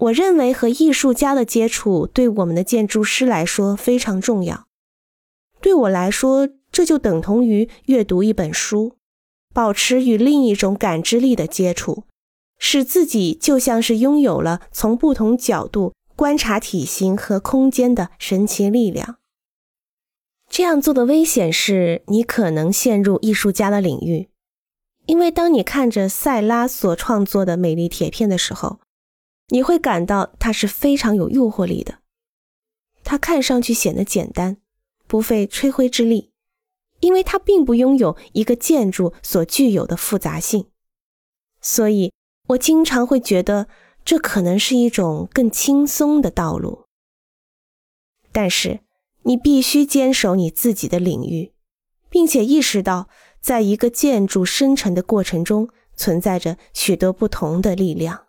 我认为和艺术家的接触对我们的建筑师来说非常重要。对我来说，这就等同于阅读一本书，保持与另一种感知力的接触，使自己就像是拥有了从不同角度观察体型和空间的神奇力量。这样做的危险是你可能陷入艺术家的领域，因为当你看着塞拉所创作的美丽铁片的时候，你会感到它是非常有诱惑力的。它看上去显得简单。不费吹灰之力，因为它并不拥有一个建筑所具有的复杂性，所以我经常会觉得这可能是一种更轻松的道路。但是你必须坚守你自己的领域，并且意识到，在一个建筑生成的过程中存在着许多不同的力量。